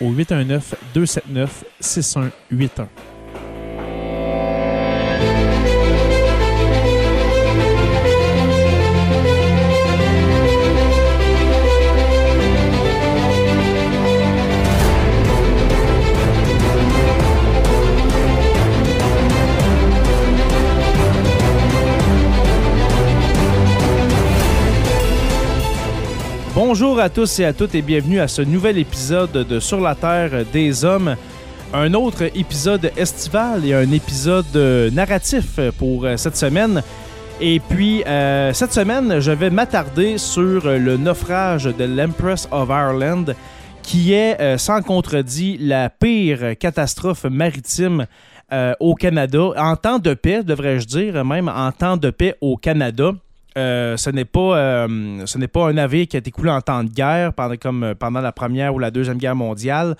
au 819 Bonjour à tous et à toutes et bienvenue à ce nouvel épisode de Sur la Terre des Hommes. Un autre épisode estival et un épisode euh, narratif pour euh, cette semaine. Et puis, euh, cette semaine, je vais m'attarder sur le naufrage de l'Empress of Ireland, qui est, sans contredit, la pire catastrophe maritime au Canada, en temps de paix, devrais-je dire, même en temps de paix au Canada. Euh, ce n'est pas euh, ce n'est pas un navire qui a été coulé en temps de guerre pendant comme euh, pendant la première ou la deuxième guerre mondiale,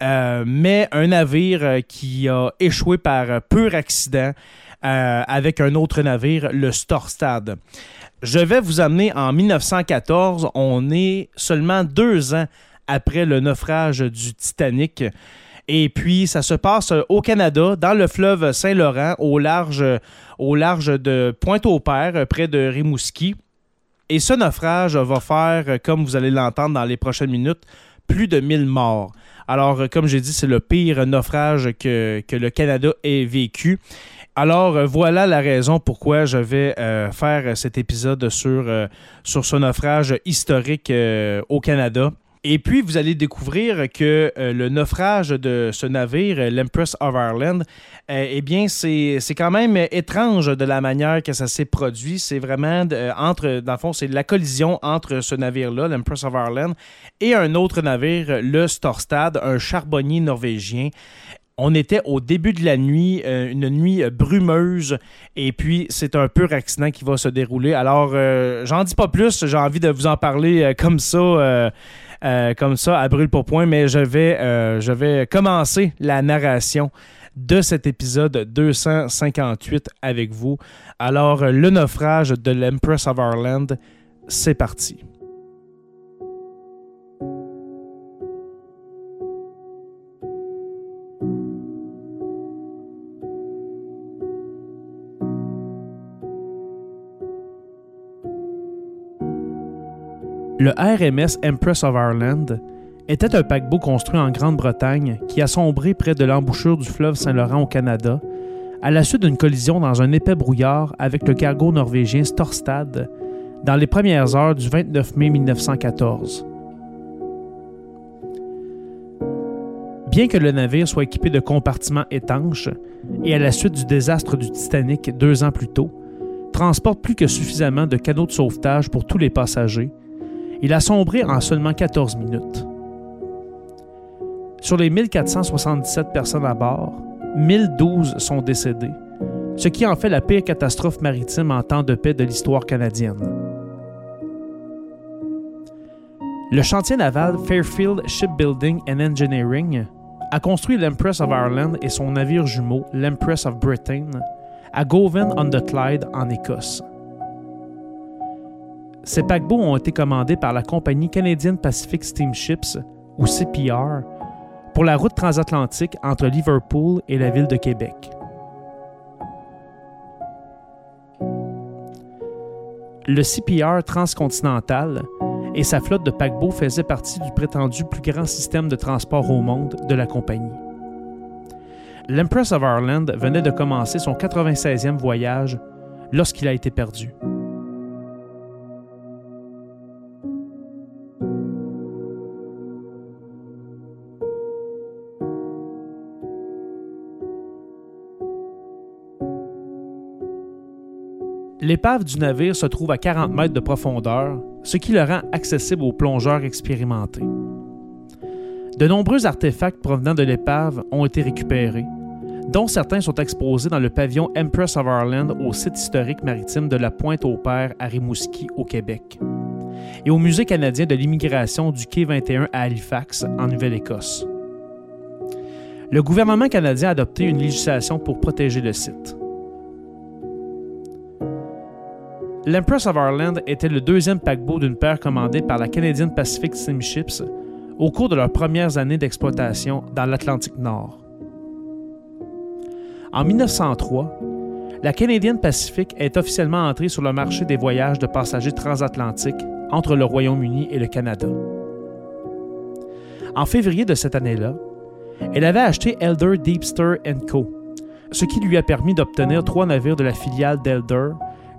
mais un navire qui a échoué par pur accident avec un autre navire, le Storstad. Je vais vous amener en 1914. On est seulement deux ans après le naufrage du Titanic. Et puis, ça se passe au Canada, dans le fleuve Saint-Laurent, au large, large de Pointe-au-Père, près de Rimouski. Et ce naufrage va faire, comme vous allez l'entendre dans les prochaines minutes, plus de 1000 morts. Alors, comme j'ai dit, c'est le pire naufrage que, le Canada ait vécu. Alors, voilà la raison pourquoi je vais euh, faire cet épisode sur, euh, ce naufrage historique euh, au Canada. Et puis, vous allez découvrir que euh, le naufrage de ce navire, euh, l'Empress of Ireland, euh, eh bien, c'est quand même étrange de la manière que ça s'est produit. C'est vraiment, entre, dans le fond, c'est la collision entre ce navire-là, l'Empress of Ireland, et un autre navire, le Storstad, un charbonnier norvégien. On était au début de la nuit, une nuit brumeuse, et puis c'est un pur accident qui va se dérouler. Alors, j'en dis pas plus, j'ai envie de vous en parler comme ça euh, comme ça à brûle pour point, mais je vais, euh, je vais commencer la narration de cet épisode 258 avec vous. Alors, le naufrage de l'Empress of Ireland, c'est parti. Le RMS Empress of Ireland était un paquebot construit en Grande-Bretagne qui a sombré près de l'embouchure du fleuve Saint-Laurent au Canada à la suite d'une collision dans un épais brouillard avec le cargo norvégien Storstad dans les premières heures du 29 mai 1914. Bien que le navire soit équipé de compartiments étanches et à la suite du désastre du Titanic deux ans plus tôt, transporte plus que suffisamment de canaux de sauvetage pour tous les passagers, il a sombré en seulement 14 minutes. Sur les 1477 personnes à bord, 1012 sont décédées, ce qui en fait la pire catastrophe maritime en temps de paix de l'histoire canadienne. Le chantier naval Fairfield Shipbuilding and Engineering a construit l'Empress of Ireland et son navire jumeau, l'Empress of Britain, à Govan-on-the-Clyde, en Écosse. Ces paquebots ont été commandés par la compagnie Canadian Pacific Steamships, ou CPR, pour la route transatlantique entre Liverpool et la ville de Québec. Le CPR transcontinental et sa flotte de paquebots faisaient partie du prétendu plus grand système de transport au monde de la compagnie. L'Empress of Ireland venait de commencer son 96e voyage lorsqu'il a été perdu. L'épave du navire se trouve à 40 mètres de profondeur, ce qui le rend accessible aux plongeurs expérimentés. De nombreux artefacts provenant de l'épave ont été récupérés, dont certains sont exposés dans le pavillon Empress of Ireland au site historique maritime de la Pointe-au-Père à Rimouski, au Québec, et au Musée canadien de l'immigration du Quai 21 à Halifax, en Nouvelle-Écosse. Le gouvernement canadien a adopté une législation pour protéger le site. L'Empress of Ireland était le deuxième paquebot d'une paire commandée par la Canadian Pacific Steamships au cours de leurs premières années d'exploitation dans l'Atlantique Nord. En 1903, la Canadian Pacific est officiellement entrée sur le marché des voyages de passagers transatlantiques entre le Royaume-Uni et le Canada. En février de cette année-là, elle avait acheté Elder Deepster Co., ce qui lui a permis d'obtenir trois navires de la filiale d'Elder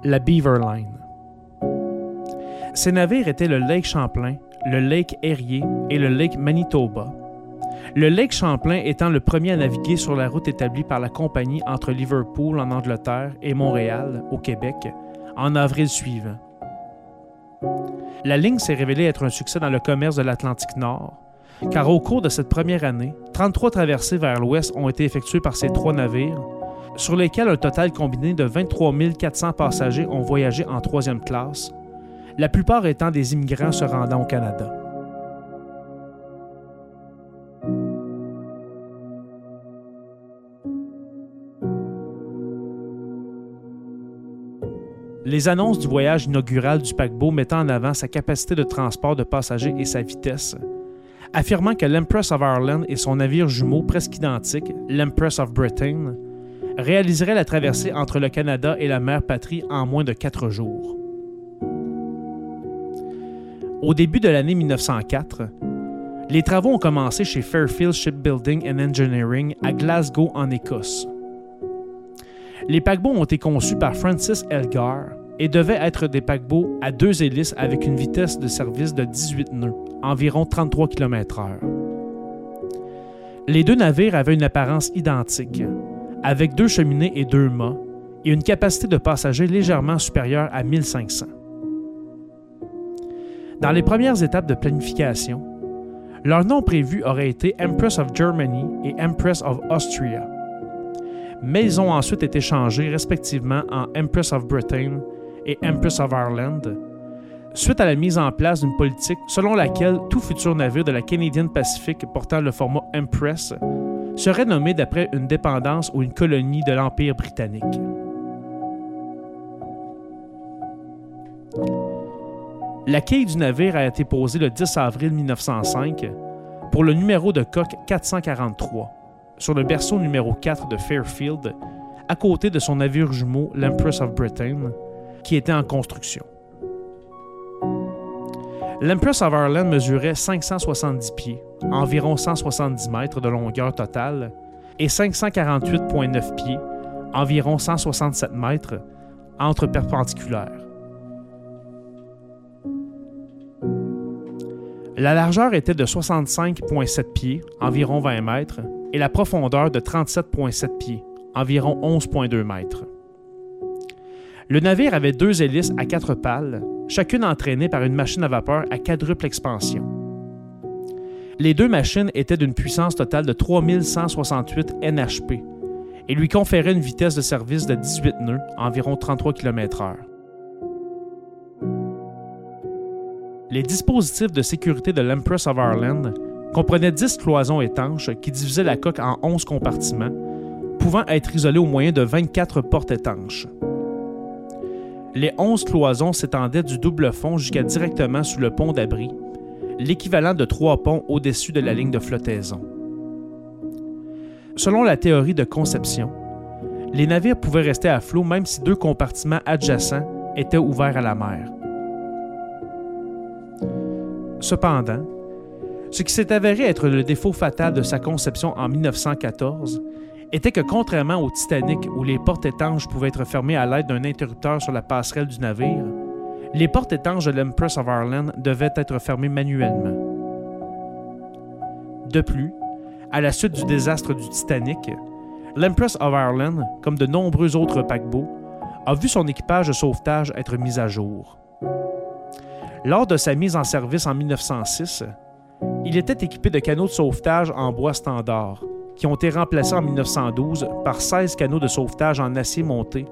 la Beaver Line. Ces navires étaient le Lake Champlain, le Lake Erie et le Lake Manitoba. Le Lake Champlain étant le premier à naviguer sur la route établie par la compagnie entre Liverpool en Angleterre et Montréal au Québec en avril suivant. La ligne s'est révélée être un succès dans le commerce de l'Atlantique Nord, car au cours de cette première année, 33 traversées vers l'ouest ont été effectuées par ces trois navires, sur lesquels un total combiné de 23 400 passagers ont voyagé en troisième classe, la plupart étant des immigrants se rendant au Canada. Les annonces du voyage inaugural du paquebot mettant en avant sa capacité de transport de passagers et sa vitesse, affirmant que l'Empress of Ireland et son navire jumeau presque identique, l'Empress of Britain, réaliserait la traversée entre le Canada et la mer patrie en moins de quatre jours. Au début de l'année 1904, les travaux ont commencé chez Fairfield Shipbuilding and Engineering à Glasgow, en Écosse. Les paquebots ont été conçus par Francis Elgar et devaient être des paquebots à deux hélices avec une vitesse de service de 18 nœuds, environ 33 km/h. Les deux navires avaient une apparence identique, avec deux cheminées et deux mâts, et une capacité de passagers légèrement supérieure à 1500. Dans les premières étapes de planification, leur nom prévu aurait été Empress of Germany et Empress of Austria. Mais ils ont ensuite été changés respectivement en Empress of Britain et Empress of Ireland, suite à la mise en place d'une politique selon laquelle tout futur navire de la Canadian Pacific portant le format Empress serait nommé d'après une dépendance ou une colonie de l'Empire britannique. La quille du navire a été posée le 10 avril 1905 pour le numéro de coque 443 sur le berceau numéro 4 de Fairfield, à côté de son navire jumeau l'Empress of Britain, qui était en construction. L'Empress of Ireland mesurait 570 pieds, environ 170 mètres de longueur totale, et 548,9 pieds, environ 167 mètres, entre perpendiculaires. La largeur était de 65,7 pieds, environ 20 mètres, et la profondeur de 37,7 pieds, environ 11,2 mètres. Le navire avait deux hélices à quatre pales, chacune entraînée par une machine à vapeur à quadruple expansion. Les deux machines étaient d'une puissance totale de 3168 NHP et lui conféraient une vitesse de service de 18 nœuds, environ 33 km/h. Les dispositifs de sécurité de l'Empress of Ireland comprenait 10 cloisons étanches qui divisaient la coque en 11 compartiments, pouvant être isolés au moyen de 24 portes étanches. Les 11 cloisons s'étendaient du double fond jusqu'à directement sous le pont d'abri, l'équivalent de trois ponts au-dessus de la ligne de flottaison. Selon la théorie de conception, les navires pouvaient rester à flot même si deux compartiments adjacents étaient ouverts à la mer. Cependant, ce qui s'est avéré être le défaut fatal de sa conception en 1914 était que contrairement au Titanic où les portes étanches pouvaient être fermées à l'aide d'un interrupteur sur la passerelle du navire, les portes étanches de l'Empress of Ireland devaient être fermées manuellement. De plus, à la suite du désastre du Titanic, l'Empress of Ireland, comme de nombreux autres paquebots, a vu son équipage de sauvetage être mis à jour. Lors de sa mise en service en 1906, il était équipé de canaux de sauvetage en bois standard, qui ont été remplacés en 1912 par 16 canaux de sauvetage en acier monté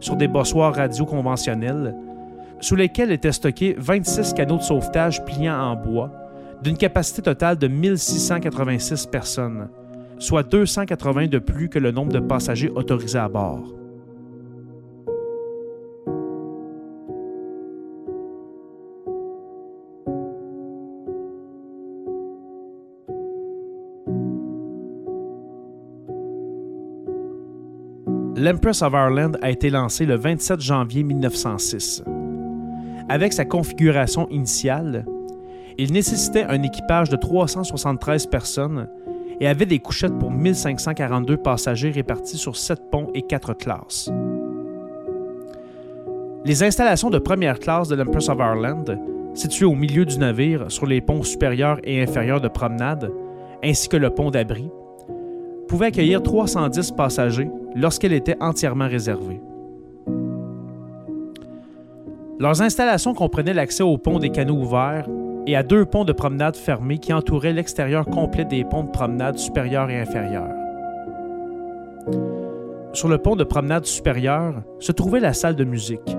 sur des bossoirs radio conventionnels, sous lesquels étaient stockés 26 canaux de sauvetage pliants en bois, d'une capacité totale de 1686 personnes, soit 280 de plus que le nombre de passagers autorisés à bord. L'Empress of Ireland a été lancée le 27 janvier 1906. Avec sa configuration initiale, il nécessitait un équipage de 373 personnes et avait des couchettes pour 1542 passagers répartis sur 7 ponts et 4 classes. Les installations de première classe de l'Empress of Ireland, situées au milieu du navire sur les ponts supérieurs et inférieurs de promenade, ainsi que le pont d'abri, pouvaient accueillir 310 passagers lorsqu'elle était entièrement réservée. Leurs installations comprenaient l'accès au pont des canaux ouverts et à deux ponts de promenade fermés qui entouraient l'extérieur complet des ponts de promenade supérieurs et inférieurs. Sur le pont de promenade supérieur se trouvait la salle de musique,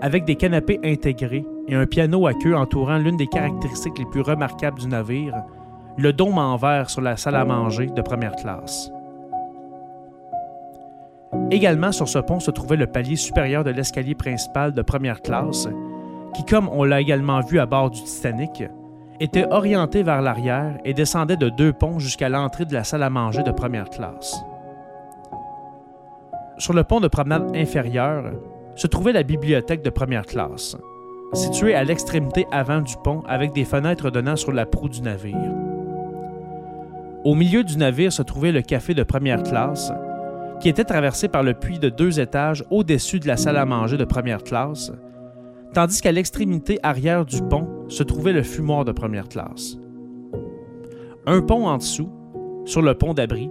avec des canapés intégrés et un piano à queue entourant l'une des caractéristiques les plus remarquables du navire, le dôme en verre sur la salle à manger de première classe. Également sur ce pont se trouvait le palier supérieur de l'escalier principal de première classe, qui, comme on l'a également vu à bord du Titanic, était orienté vers l'arrière et descendait de deux ponts jusqu'à l'entrée de la salle à manger de première classe. Sur le pont de promenade inférieur se trouvait la bibliothèque de première classe, située à l'extrémité avant du pont avec des fenêtres donnant sur la proue du navire. Au milieu du navire se trouvait le café de première classe, qui était traversé par le puits de deux étages au-dessus de la salle à manger de première classe, tandis qu'à l'extrémité arrière du pont se trouvait le fumoir de première classe. Un pont en dessous, sur le pont d'abri,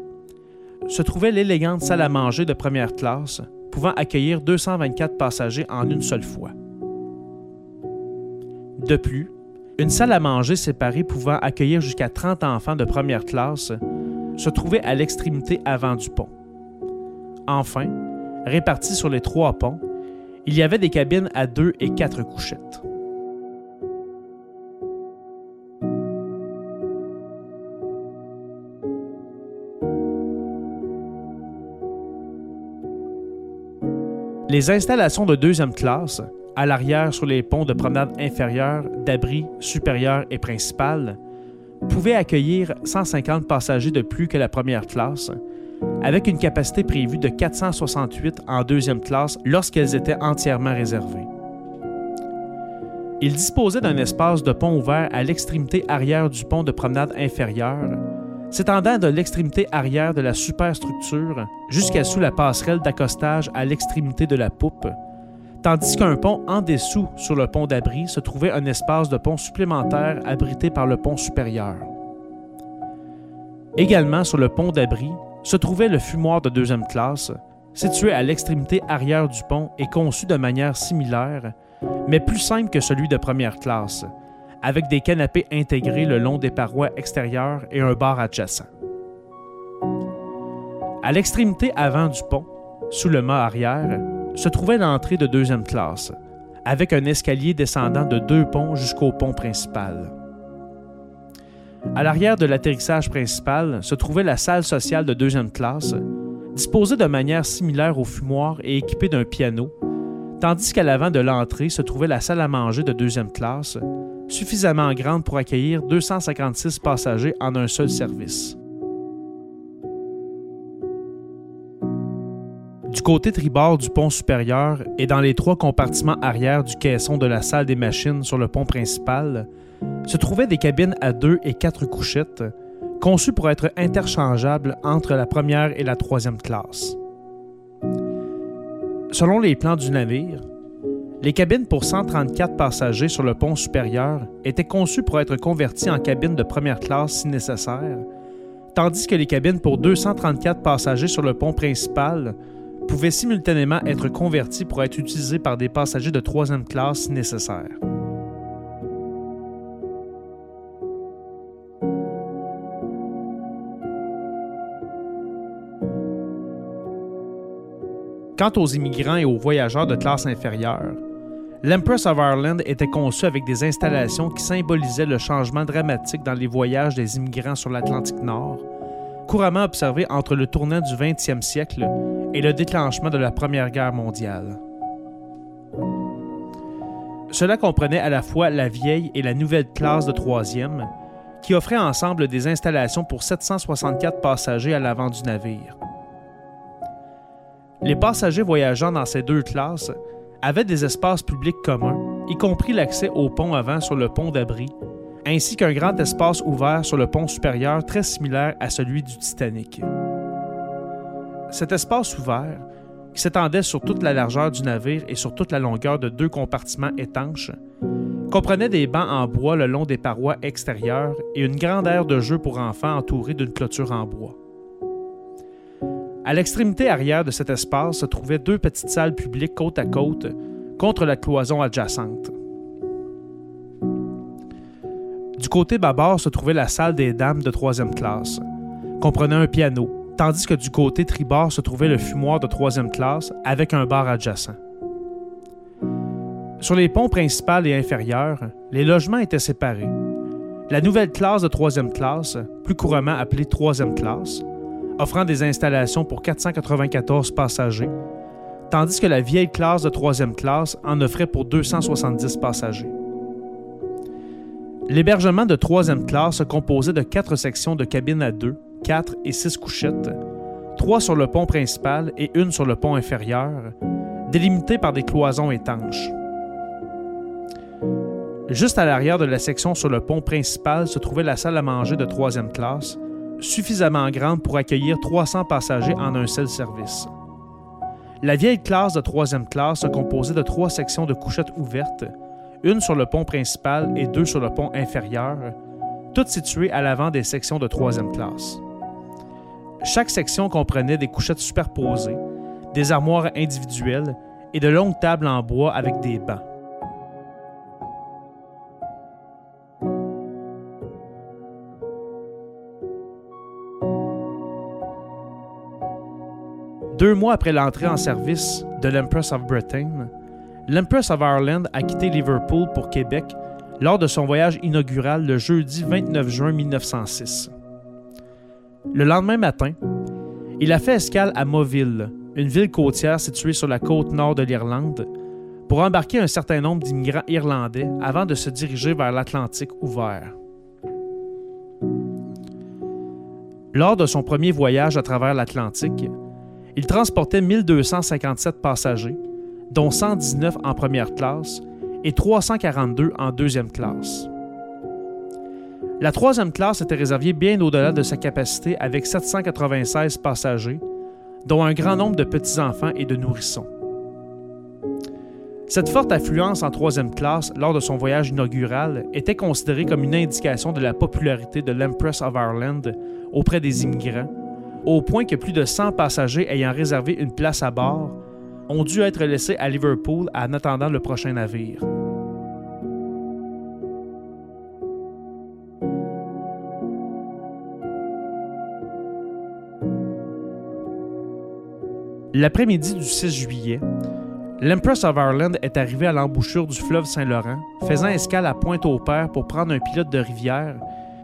se trouvait l'élégante salle à manger de première classe, pouvant accueillir 224 passagers en une seule fois. De plus, une salle à manger séparée pouvant accueillir jusqu'à 30 enfants de première classe se trouvait à l'extrémité avant du pont. Enfin, répartis sur les trois ponts, il y avait des cabines à deux et quatre couchettes. Les installations de deuxième classe, à l'arrière sur les ponts de promenade inférieure, d'abri supérieur et principal, pouvaient accueillir 150 passagers de plus que la première classe, avec une capacité prévue de 468 en deuxième classe lorsqu'elles étaient entièrement réservées. Il disposait d'un espace de pont ouvert à l'extrémité arrière du pont de promenade inférieure, s'étendant de l'extrémité arrière de la superstructure jusqu'à sous la passerelle d'accostage à l'extrémité de la poupe, tandis qu'un pont en dessous sur le pont d'abri se trouvait un espace de pont supplémentaire abrité par le pont supérieur. Également sur le pont d'abri se trouvait le fumoir de deuxième classe, situé à l'extrémité arrière du pont et conçu de manière similaire, mais plus simple que celui de première classe, avec des canapés intégrés le long des parois extérieures et un bar adjacent. À l'extrémité avant du pont, sous le mât arrière, se trouvait l'entrée de deuxième classe, avec un escalier descendant de deux ponts jusqu'au pont principal. À l'arrière de l'atterrissage principal se trouvait la salle sociale de deuxième classe, disposée de manière similaire au fumoir et équipée d'un piano, tandis qu'à l'avant de l'entrée se trouvait la salle à manger de deuxième classe, suffisamment grande pour accueillir 256 passagers en un seul service. Du côté tribord du pont supérieur et dans les trois compartiments arrière du caisson de la salle des machines sur le pont principal, se trouvaient des cabines à deux et quatre couchettes, conçues pour être interchangeables entre la première et la troisième classe. Selon les plans du navire, les cabines pour 134 passagers sur le pont supérieur étaient conçues pour être converties en cabines de première classe si nécessaire, tandis que les cabines pour 234 passagers sur le pont principal pouvaient simultanément être converties pour être utilisées par des passagers de troisième classe si nécessaire. Quant aux immigrants et aux voyageurs de classe inférieure, l'Empress of Ireland était conçue avec des installations qui symbolisaient le changement dramatique dans les voyages des immigrants sur l'Atlantique Nord, couramment observé entre le tournant du 20e siècle et le déclenchement de la Première Guerre mondiale. Cela comprenait à la fois la vieille et la nouvelle classe de troisième, qui offraient ensemble des installations pour 764 passagers à l'avant du navire. Les passagers voyageant dans ces deux classes avaient des espaces publics communs, y compris l'accès au pont avant sur le pont d'abri, ainsi qu'un grand espace ouvert sur le pont supérieur très similaire à celui du Titanic. Cet espace ouvert, qui s'étendait sur toute la largeur du navire et sur toute la longueur de deux compartiments étanches, comprenait des bancs en bois le long des parois extérieures et une grande aire de jeu pour enfants entourée d'une clôture en bois. À l'extrémité arrière de cet espace se trouvaient deux petites salles publiques côte à côte contre la cloison adjacente. Du côté bâbord se trouvait la salle des dames de troisième classe, comprenant un piano, tandis que du côté tribord se trouvait le fumoir de troisième classe avec un bar adjacent. Sur les ponts principal et inférieur, les logements étaient séparés. La nouvelle classe de troisième classe, plus couramment appelée troisième classe, offrant des installations pour 494 passagers, tandis que la vieille classe de troisième classe en offrait pour 270 passagers. L'hébergement de troisième classe se composait de quatre sections de cabines à deux, quatre et six couchettes, trois sur le pont principal et une sur le pont inférieur, délimitées par des cloisons étanches. Juste à l'arrière de la section sur le pont principal se trouvait la salle à manger de troisième classe, suffisamment grande pour accueillir 300 passagers en un seul service. La vieille classe de troisième classe se composait de trois sections de couchettes ouvertes, une sur le pont principal et deux sur le pont inférieur, toutes situées à l'avant des sections de troisième classe. Chaque section comprenait des couchettes superposées, des armoires individuelles et de longues tables en bois avec des bancs. Deux mois après l'entrée en service de l'Empress of Britain, l'Empress of Ireland a quitté Liverpool pour Québec lors de son voyage inaugural le jeudi 29 juin 1906. Le lendemain matin, il a fait escale à Moville, une ville côtière située sur la côte nord de l'Irlande, pour embarquer un certain nombre d'immigrants irlandais avant de se diriger vers l'Atlantique ouvert. Lors de son premier voyage à travers l'Atlantique, il transportait 1257 passagers, dont 119 en première classe et 342 en deuxième classe. La troisième classe était réservée bien au-delà de sa capacité avec 796 passagers, dont un grand nombre de petits-enfants et de nourrissons. Cette forte affluence en troisième classe lors de son voyage inaugural était considérée comme une indication de la popularité de l'Empress of Ireland auprès des immigrants au point que plus de 100 passagers ayant réservé une place à bord ont dû être laissés à Liverpool en attendant le prochain navire. L'après-midi du 6 juillet, l'Empress of Ireland est arrivée à l'embouchure du fleuve Saint-Laurent, faisant escale à Pointe-au-Père pour prendre un pilote de rivière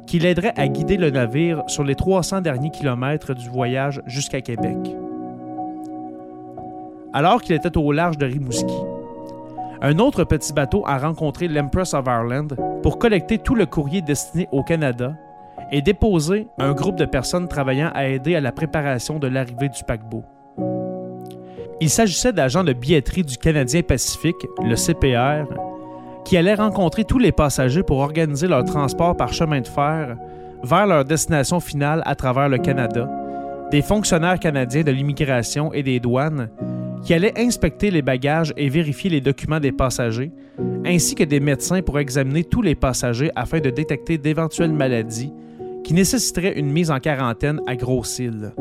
qui l'aiderait à guider le navire sur les 300 derniers kilomètres du voyage jusqu'à Québec. Alors qu'il était au large de Rimouski, un autre petit bateau a rencontré l'Empress of Ireland pour collecter tout le courrier destiné au Canada et déposer un groupe de personnes travaillant à aider à la préparation de l'arrivée du paquebot. Il s'agissait d'agents de billetterie du Canadien Pacifique, le CPR, qui allaient rencontrer tous les passagers pour organiser leur transport par chemin de fer vers leur destination finale à travers le Canada, des fonctionnaires canadiens de l'immigration et des douanes qui allaient inspecter les bagages et vérifier les documents des passagers, ainsi que des médecins pour examiner tous les passagers afin de détecter d'éventuelles maladies qui nécessiteraient une mise en quarantaine à Grosse-Île.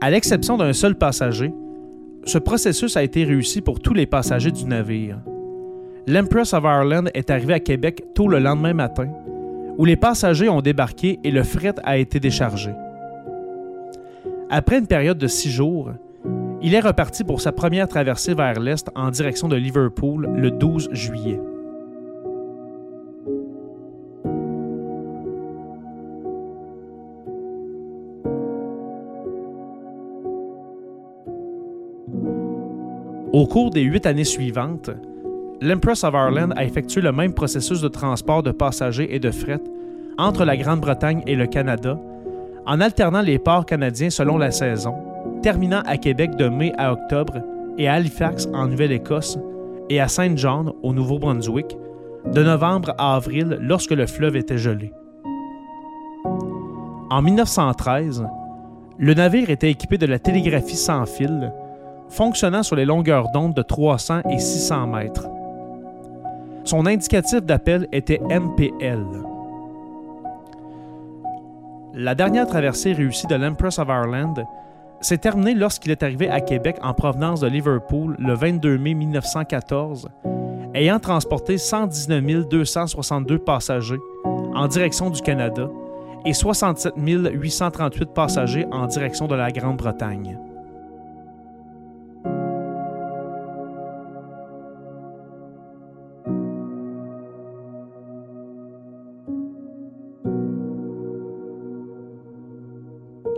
À l'exception d'un seul passager, ce processus a été réussi pour tous les passagers du navire. L'Empress of Ireland est arrivé à Québec tôt le lendemain matin, où les passagers ont débarqué et le fret a été déchargé. Après une période de six jours, il est reparti pour sa première traversée vers l'est en direction de Liverpool le 12 juillet. Au cours des huit années suivantes, l'Empress of Ireland a effectué le même processus de transport de passagers et de fret entre la Grande-Bretagne et le Canada, en alternant les ports canadiens selon la saison, terminant à Québec de mai à octobre et à Halifax en Nouvelle-Écosse et à Saint John au Nouveau-Brunswick de novembre à avril lorsque le fleuve était gelé. En 1913, le navire était équipé de la télégraphie sans fil fonctionnant sur les longueurs d'onde de 300 et 600 mètres. Son indicatif d'appel était MPL. La dernière traversée réussie de l'Empress of Ireland s'est terminée lorsqu'il est arrivé à Québec en provenance de Liverpool le 22 mai 1914, ayant transporté 119 262 passagers en direction du Canada et 67 838 passagers en direction de la Grande-Bretagne.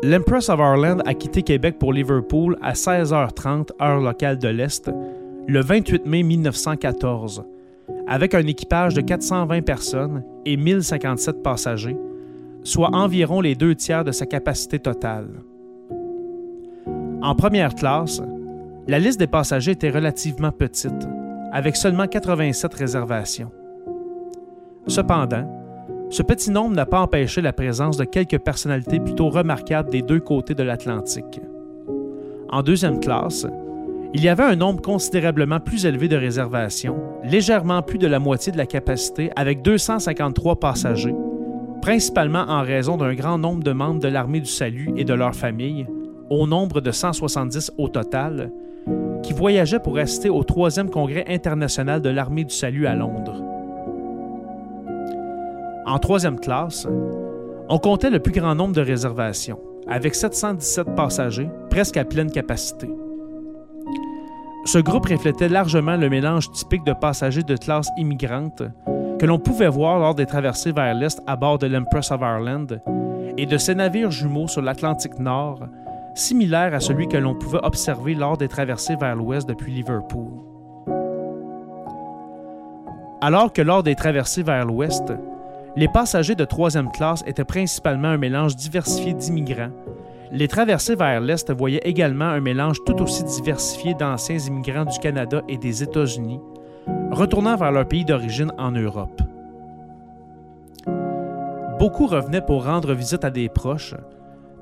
L'Empress of Ireland a quitté Québec pour Liverpool à 16h30 heure locale de l'Est le 28 mai 1914, avec un équipage de 420 personnes et 1057 passagers, soit environ les deux tiers de sa capacité totale. En première classe, la liste des passagers était relativement petite, avec seulement 87 réservations. Cependant, ce petit nombre n'a pas empêché la présence de quelques personnalités plutôt remarquables des deux côtés de l'Atlantique. En deuxième classe, il y avait un nombre considérablement plus élevé de réservations, légèrement plus de la moitié de la capacité, avec 253 passagers, principalement en raison d'un grand nombre de membres de l'Armée du Salut et de leurs familles, au nombre de 170 au total, qui voyageaient pour assister au troisième congrès international de l'Armée du Salut à Londres. En troisième classe, on comptait le plus grand nombre de réservations, avec 717 passagers, presque à pleine capacité. Ce groupe reflétait largement le mélange typique de passagers de classe immigrante que l'on pouvait voir lors des traversées vers l'Est à bord de l'Empress of Ireland et de ses navires jumeaux sur l'Atlantique Nord, similaires à celui que l'on pouvait observer lors des traversées vers l'Ouest depuis Liverpool. Alors que lors des traversées vers l'Ouest, les passagers de troisième classe étaient principalement un mélange diversifié d'immigrants. Les traversées vers l'Est voyaient également un mélange tout aussi diversifié d'anciens immigrants du Canada et des États-Unis, retournant vers leur pays d'origine en Europe. Beaucoup revenaient pour rendre visite à des proches,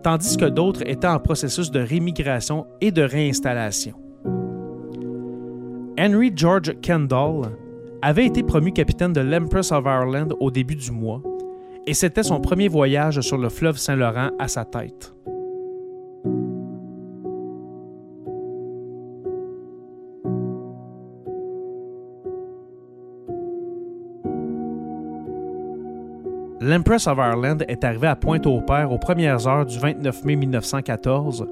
tandis que d'autres étaient en processus de rémigration et de réinstallation. Henry George Kendall, avait été promu capitaine de l'Empress of Ireland au début du mois, et c'était son premier voyage sur le fleuve Saint-Laurent à sa tête. L'Empress of Ireland est arrivée à Pointe-au-Père aux premières heures du 29 mai 1914,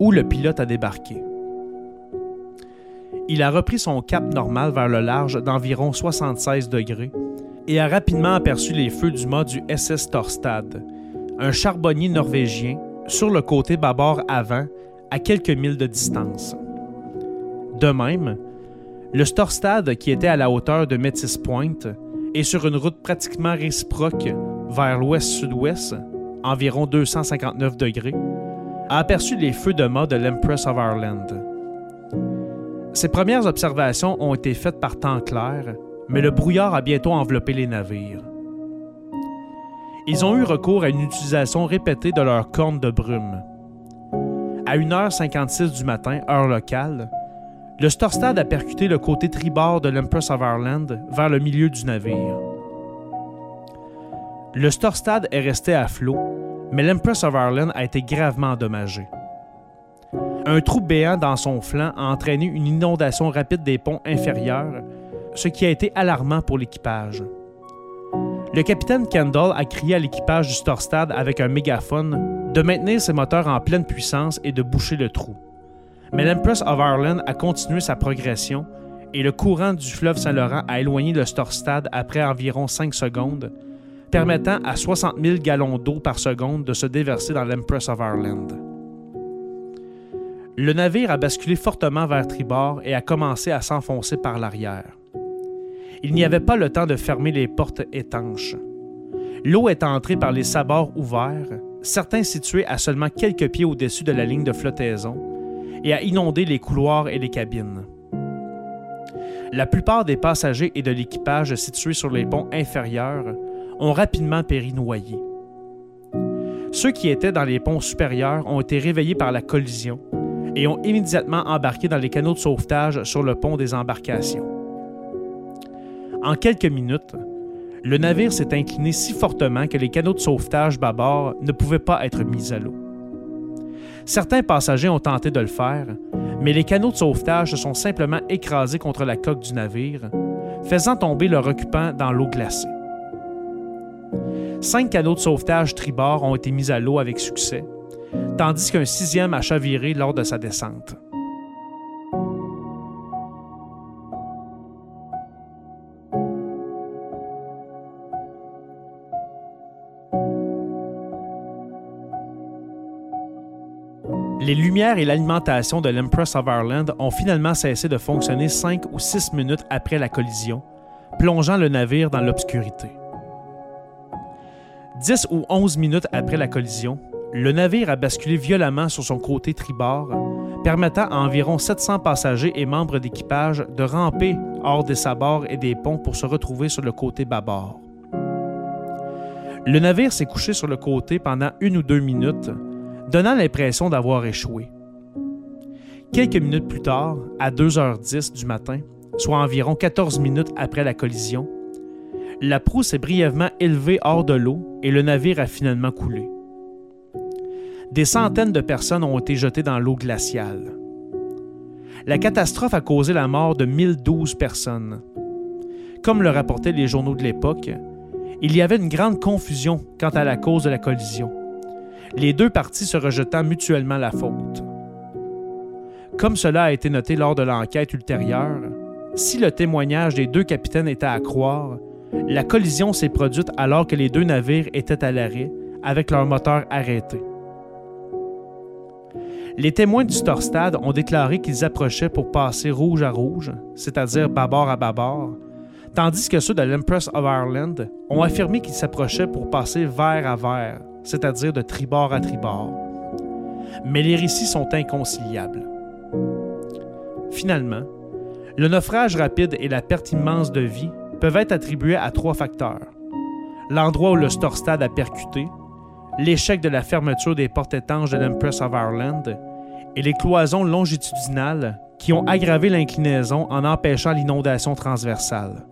où le pilote a débarqué il a repris son cap normal vers le large d'environ 76 degrés, et a rapidement aperçu les feux du mât du SS Torstad, un charbonnier norvégien, sur le côté bâbord avant, à quelques milles de distance. De même, le Storstad, qui était à la hauteur de Metis Point, et sur une route pratiquement réciproque vers l'ouest-sud-ouest, environ 259 degrés, a aperçu les feux de mât de l'Empress of Ireland. Ces premières observations ont été faites par temps clair, mais le brouillard a bientôt enveloppé les navires. Ils ont eu recours à une utilisation répétée de leurs cornes de brume. À 1h56 du matin, heure locale, le Storstad a percuté le côté tribord de l'Empress of Ireland vers le milieu du navire. Le Storstad est resté à flot, mais l'Empress of Ireland a été gravement endommagé. Un trou béant dans son flanc a entraîné une inondation rapide des ponts inférieurs, ce qui a été alarmant pour l'équipage. Le capitaine Kendall a crié à l'équipage du Storstad avec un mégaphone de maintenir ses moteurs en pleine puissance et de boucher le trou. Mais l'Empress of Ireland a continué sa progression et le courant du fleuve Saint-Laurent a éloigné le Storstad après environ 5 secondes, permettant à 60 000 gallons d'eau par seconde de se déverser dans l'Empress of Ireland. Le navire a basculé fortement vers tribord et a commencé à s'enfoncer par l'arrière. Il n'y avait pas le temps de fermer les portes étanches. L'eau est entrée par les sabords ouverts, certains situés à seulement quelques pieds au-dessus de la ligne de flottaison, et a inondé les couloirs et les cabines. La plupart des passagers et de l'équipage situés sur les ponts inférieurs ont rapidement péri noyés. Ceux qui étaient dans les ponts supérieurs ont été réveillés par la collision et ont immédiatement embarqué dans les canaux de sauvetage sur le pont des embarcations. En quelques minutes, le navire s'est incliné si fortement que les canaux de sauvetage bâbord ne pouvaient pas être mis à l'eau. Certains passagers ont tenté de le faire, mais les canaux de sauvetage se sont simplement écrasés contre la coque du navire, faisant tomber leur occupant dans l'eau glacée. Cinq canaux de sauvetage tribord ont été mis à l'eau avec succès, tandis qu'un sixième a chaviré lors de sa descente. Les lumières et l'alimentation de l'Empress of Ireland ont finalement cessé de fonctionner cinq ou six minutes après la collision, plongeant le navire dans l'obscurité. Dix ou onze minutes après la collision, le navire a basculé violemment sur son côté tribord, permettant à environ 700 passagers et membres d'équipage de ramper hors des sabords et des ponts pour se retrouver sur le côté bâbord. Le navire s'est couché sur le côté pendant une ou deux minutes, donnant l'impression d'avoir échoué. Quelques minutes plus tard, à 2h10 du matin, soit environ 14 minutes après la collision, la proue s'est brièvement élevée hors de l'eau et le navire a finalement coulé. Des centaines de personnes ont été jetées dans l'eau glaciale. La catastrophe a causé la mort de 1012 personnes. Comme le rapportaient les journaux de l'époque, il y avait une grande confusion quant à la cause de la collision les deux parties se rejetant mutuellement la faute. Comme cela a été noté lors de l'enquête ultérieure, si le témoignage des deux capitaines était à croire, la collision s'est produite alors que les deux navires étaient à l'arrêt, avec leur moteur arrêté. Les témoins du Storstad ont déclaré qu'ils approchaient pour passer rouge à rouge, c'est-à-dire bâbord à bâbord, tandis que ceux de l'Empress of Ireland ont affirmé qu'ils s'approchaient pour passer vert à vert, c'est-à-dire de tribord à tribord. Mais les récits sont inconciliables. Finalement, le naufrage rapide et la perte immense de vie peuvent être attribués à trois facteurs. L'endroit où le Storstad a percuté, l'échec de la fermeture des portes étanches de l'Empress of Ireland et les cloisons longitudinales qui ont aggravé l'inclinaison en empêchant l'inondation transversale.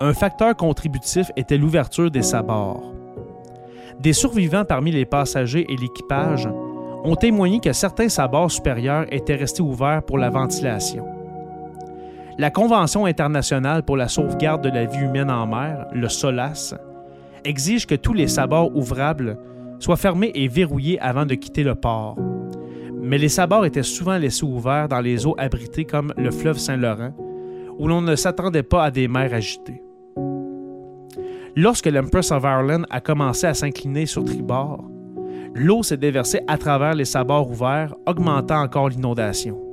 un facteur contributif était l'ouverture des sabords. Des survivants parmi les passagers et l'équipage ont témoigné que certains sabords supérieurs étaient restés ouverts pour la ventilation. La Convention internationale pour la sauvegarde de la vie humaine en mer, le SOLAS, exige que tous les sabords ouvrables soit fermée et verrouillée avant de quitter le port. Mais les sabords étaient souvent laissés ouverts dans les eaux abritées comme le fleuve Saint-Laurent, où l'on ne s'attendait pas à des mers agitées. Lorsque l'Empress of Ireland a commencé à s'incliner sur tribord, l'eau s'est déversée à travers les sabords ouverts, augmentant encore l'inondation.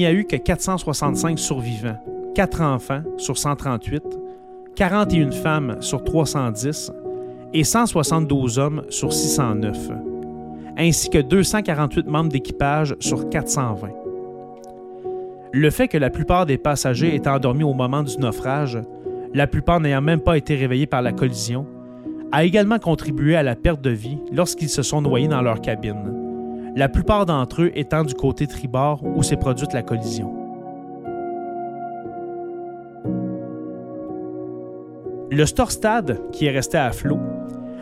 N'y a eu que 465 survivants, 4 enfants sur 138, 41 femmes sur 310 et 172 hommes sur 609, ainsi que 248 membres d'équipage sur 420. Le fait que la plupart des passagers étaient endormis au moment du naufrage, la plupart n'ayant même pas été réveillés par la collision, a également contribué à la perte de vie lorsqu'ils se sont noyés dans leur cabine la plupart d'entre eux étant du côté tribord où s'est produite la collision. Le Storstad, qui est resté à flot,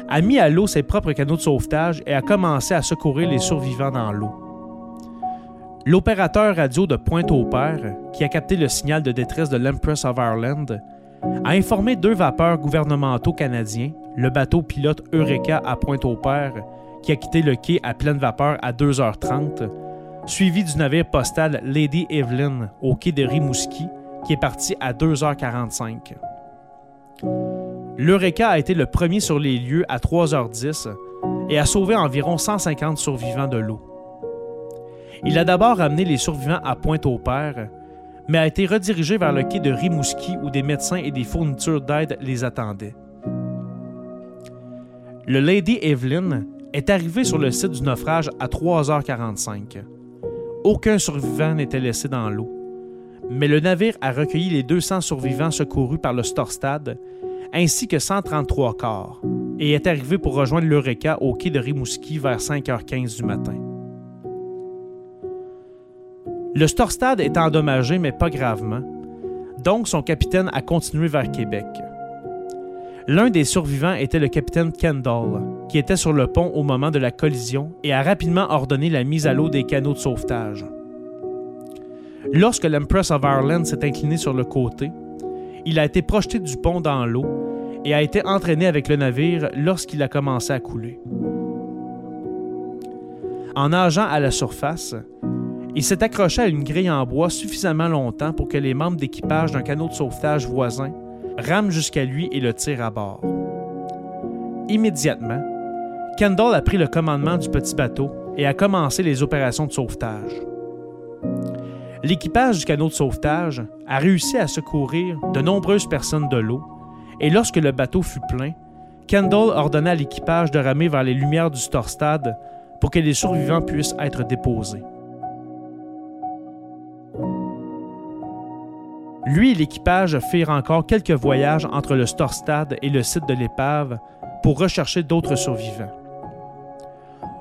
a mis à l'eau ses propres canaux de sauvetage et a commencé à secourir les survivants dans l'eau. L'opérateur radio de Pointe-au-Père, qui a capté le signal de détresse de l'Empress of Ireland, a informé deux vapeurs gouvernementaux canadiens, le bateau pilote Eureka à Pointe-au-Père qui a quitté le quai à pleine vapeur à 2h30, suivi du navire postal Lady Evelyn au quai de Rimouski, qui est parti à 2h45. L'Eureka a été le premier sur les lieux à 3h10 et a sauvé environ 150 survivants de l'eau. Il a d'abord amené les survivants à Pointe-au-Père, mais a été redirigé vers le quai de Rimouski où des médecins et des fournitures d'aide les attendaient. Le Lady Evelyn est arrivé sur le site du naufrage à 3h45. Aucun survivant n'était laissé dans l'eau. Mais le navire a recueilli les 200 survivants secourus par le Storstad, ainsi que 133 corps, et est arrivé pour rejoindre l'Eureka au quai de Rimouski vers 5h15 du matin. Le Storstad est endommagé, mais pas gravement, donc son capitaine a continué vers Québec. L'un des survivants était le capitaine Kendall, qui était sur le pont au moment de la collision et a rapidement ordonné la mise à l'eau des canaux de sauvetage. Lorsque l'Empress of Ireland s'est incliné sur le côté, il a été projeté du pont dans l'eau et a été entraîné avec le navire lorsqu'il a commencé à couler. En nageant à la surface, il s'est accroché à une grille en bois suffisamment longtemps pour que les membres d'équipage d'un canot de sauvetage voisin rame jusqu'à lui et le tire à bord. Immédiatement, Kendall a pris le commandement du petit bateau et a commencé les opérations de sauvetage. L'équipage du canot de sauvetage a réussi à secourir de nombreuses personnes de l'eau et lorsque le bateau fut plein, Kendall ordonna à l'équipage de ramer vers les lumières du Storstad pour que les survivants puissent être déposés. Lui et l'équipage firent encore quelques voyages entre le Storstad et le site de l'épave pour rechercher d'autres survivants.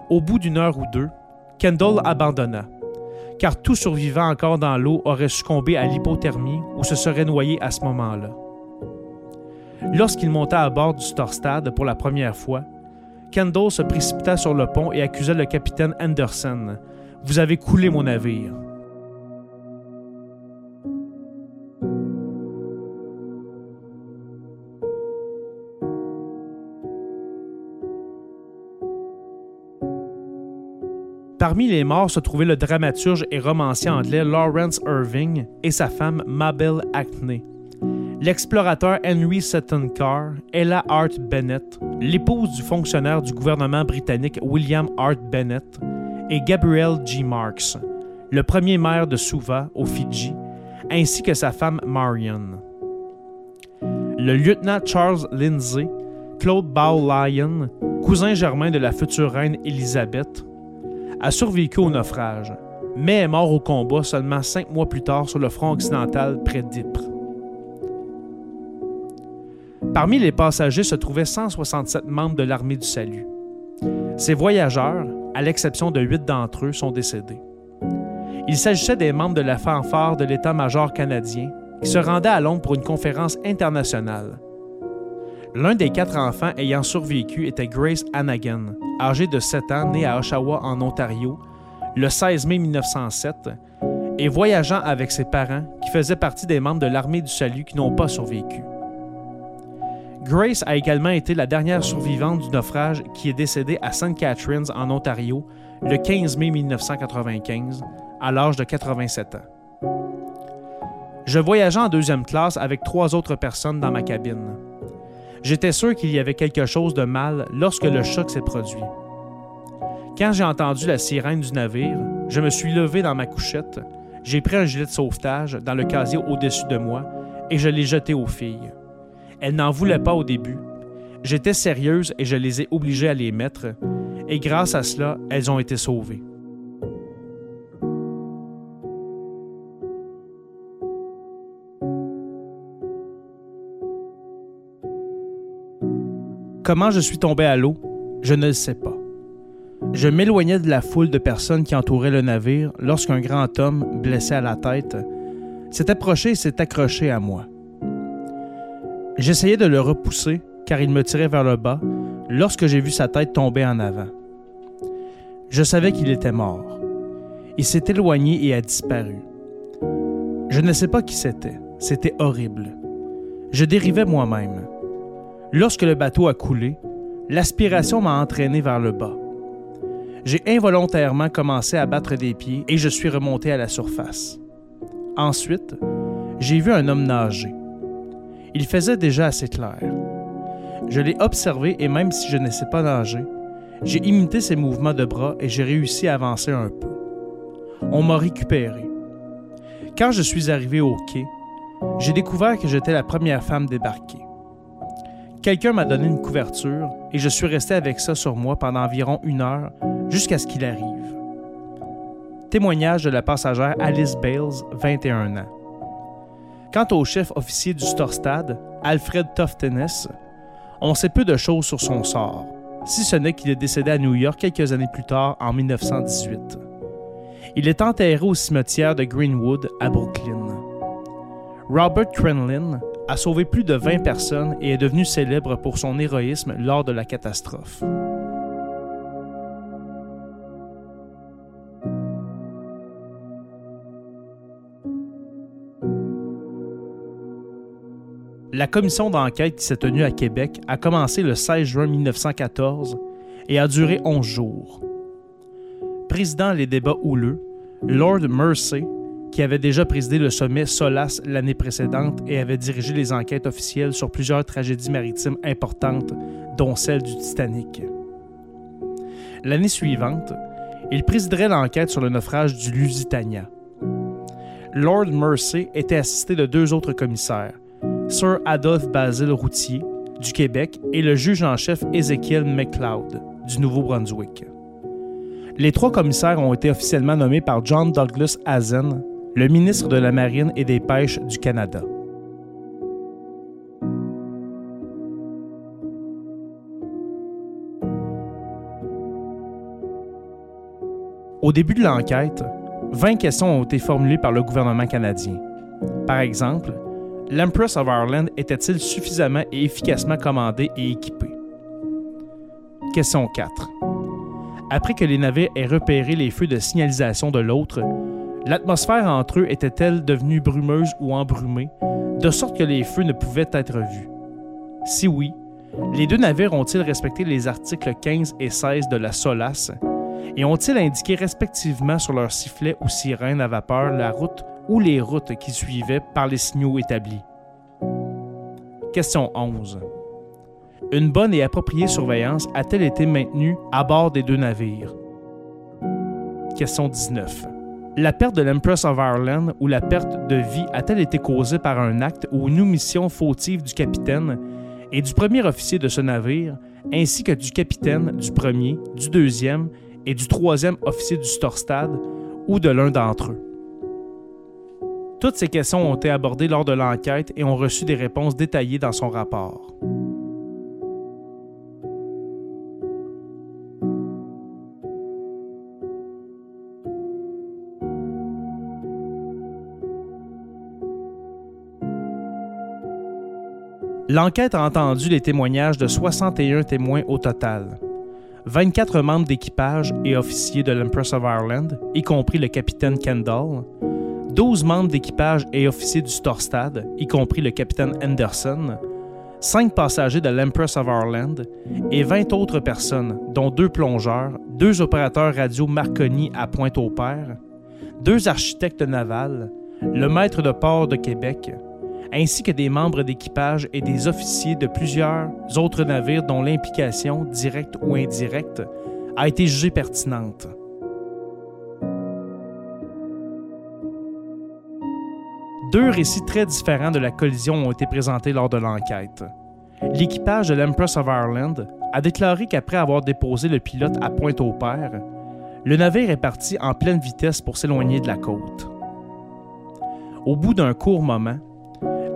Au bout d'une heure ou deux, Kendall abandonna, car tout survivant encore dans l'eau aurait succombé à l'hypothermie ou se serait noyé à ce moment-là. Lorsqu'il monta à bord du Storstad pour la première fois, Kendall se précipita sur le pont et accusa le capitaine Anderson. Vous avez coulé mon navire. Parmi les morts se trouvait le dramaturge et romancier anglais Lawrence Irving et sa femme Mabel Acne, l'explorateur Henry Seton Carr, Ella Hart Bennett, l'épouse du fonctionnaire du gouvernement britannique William Hart Bennett, et Gabriel G. Marks, le premier maire de Suva, aux Fidji, ainsi que sa femme Marion. Le lieutenant Charles Lindsay, Claude Bow-Lyon, cousin germain de la future reine Élisabeth, a survécu au naufrage, mais est mort au combat seulement cinq mois plus tard sur le front occidental près d'Ypres. Parmi les passagers se trouvaient 167 membres de l'armée du salut. Ces voyageurs, à l'exception de huit d'entre eux, sont décédés. Il s'agissait des membres de la fanfare de l'état-major canadien qui se rendaient à Londres pour une conférence internationale. L'un des quatre enfants ayant survécu était Grace Hannigan, âgée de 7 ans, née à Oshawa, en Ontario, le 16 mai 1907, et voyageant avec ses parents qui faisaient partie des membres de l'armée du salut qui n'ont pas survécu. Grace a également été la dernière survivante du naufrage qui est décédée à St. Catharines en Ontario le 15 mai 1995 à l'âge de 87 ans. Je voyageais en deuxième classe avec trois autres personnes dans ma cabine. J'étais sûr qu'il y avait quelque chose de mal lorsque le choc s'est produit. Quand j'ai entendu la sirène du navire, je me suis levé dans ma couchette, j'ai pris un gilet de sauvetage dans le casier au-dessus de moi et je l'ai jeté aux filles. Elles n'en voulaient pas au début. J'étais sérieuse et je les ai obligées à les mettre, et grâce à cela, elles ont été sauvées. Comment je suis tombé à l'eau, je ne le sais pas. Je m'éloignais de la foule de personnes qui entouraient le navire lorsqu'un grand homme, blessé à la tête, s'est approché et s'est accroché à moi. J'essayais de le repousser car il me tirait vers le bas lorsque j'ai vu sa tête tomber en avant. Je savais qu'il était mort. Il s'est éloigné et a disparu. Je ne sais pas qui c'était. C'était horrible. Je dérivais moi-même. Lorsque le bateau a coulé, l'aspiration m'a entraîné vers le bas. J'ai involontairement commencé à battre des pieds et je suis remonté à la surface. Ensuite, j'ai vu un homme nager. Il faisait déjà assez clair. Je l'ai observé et même si je ne sais pas nager, j'ai imité ses mouvements de bras et j'ai réussi à avancer un peu. On m'a récupéré. Quand je suis arrivé au quai, j'ai découvert que j'étais la première femme débarquée. Quelqu'un m'a donné une couverture et je suis resté avec ça sur moi pendant environ une heure jusqu'à ce qu'il arrive. Témoignage de la passagère Alice Bales, 21 ans. Quant au chef officier du Storstad, Alfred Toftenes, on sait peu de choses sur son sort, si ce n'est qu'il est décédé à New York quelques années plus tard, en 1918. Il est enterré au cimetière de Greenwood à Brooklyn. Robert Crenlin a sauvé plus de 20 personnes et est devenu célèbre pour son héroïsme lors de la catastrophe. La commission d'enquête qui s'est tenue à Québec a commencé le 16 juin 1914 et a duré 11 jours. Président les débats houleux, Lord Mersey, qui avait déjà présidé le sommet SOLAS l'année précédente et avait dirigé les enquêtes officielles sur plusieurs tragédies maritimes importantes, dont celle du Titanic. L'année suivante, il présiderait l'enquête sur le naufrage du Lusitania. Lord Mersey était assisté de deux autres commissaires, Sir Adolphe Basil Routier, du Québec, et le juge en chef Ezekiel McLeod, du Nouveau-Brunswick. Les trois commissaires ont été officiellement nommés par John Douglas Hazen, le ministre de la Marine et des Pêches du Canada. Au début de l'enquête, 20 questions ont été formulées par le gouvernement canadien. Par exemple, l'Empress of Ireland était-il suffisamment et efficacement commandé et équipé? Question 4. Après que les navires aient repéré les feux de signalisation de l'autre, l'atmosphère entre eux était-elle devenue brumeuse ou embrumée, de sorte que les feux ne pouvaient être vus? Si oui, les deux navires ont-ils respecté les articles 15 et 16 de la SOLAS et ont-ils indiqué respectivement sur leur sifflet ou sirène à vapeur la route ou les routes qui suivaient par les signaux établis? Question 11. Une bonne et appropriée surveillance a-t-elle été maintenue à bord des deux navires? Question 19. La perte de l'Empress of Ireland ou la perte de vie a-t-elle été causée par un acte ou une omission fautive du capitaine et du premier officier de ce navire, ainsi que du capitaine, du premier, du deuxième et du troisième officier du Storstad ou de l'un d'entre eux? Toutes ces questions ont été abordées lors de l'enquête et ont reçu des réponses détaillées dans son rapport. L'enquête a entendu les témoignages de 61 témoins au total. 24 membres d'équipage et officiers de l'Empress of Ireland, y compris le capitaine Kendall, 12 membres d'équipage et officiers du Storstad, y compris le capitaine Anderson, 5 passagers de l'Empress of Ireland et 20 autres personnes, dont deux plongeurs, deux opérateurs radio Marconi à Pointe-au-Père, deux architectes navals, le maître de port de Québec, ainsi que des membres d'équipage et des officiers de plusieurs autres navires dont l'implication, directe ou indirecte, a été jugée pertinente. Deux récits très différents de la collision ont été présentés lors de l'enquête. L'équipage de l'Empress of Ireland a déclaré qu'après avoir déposé le pilote à Pointe-au-Père, le navire est parti en pleine vitesse pour s'éloigner de la côte. Au bout d'un court moment,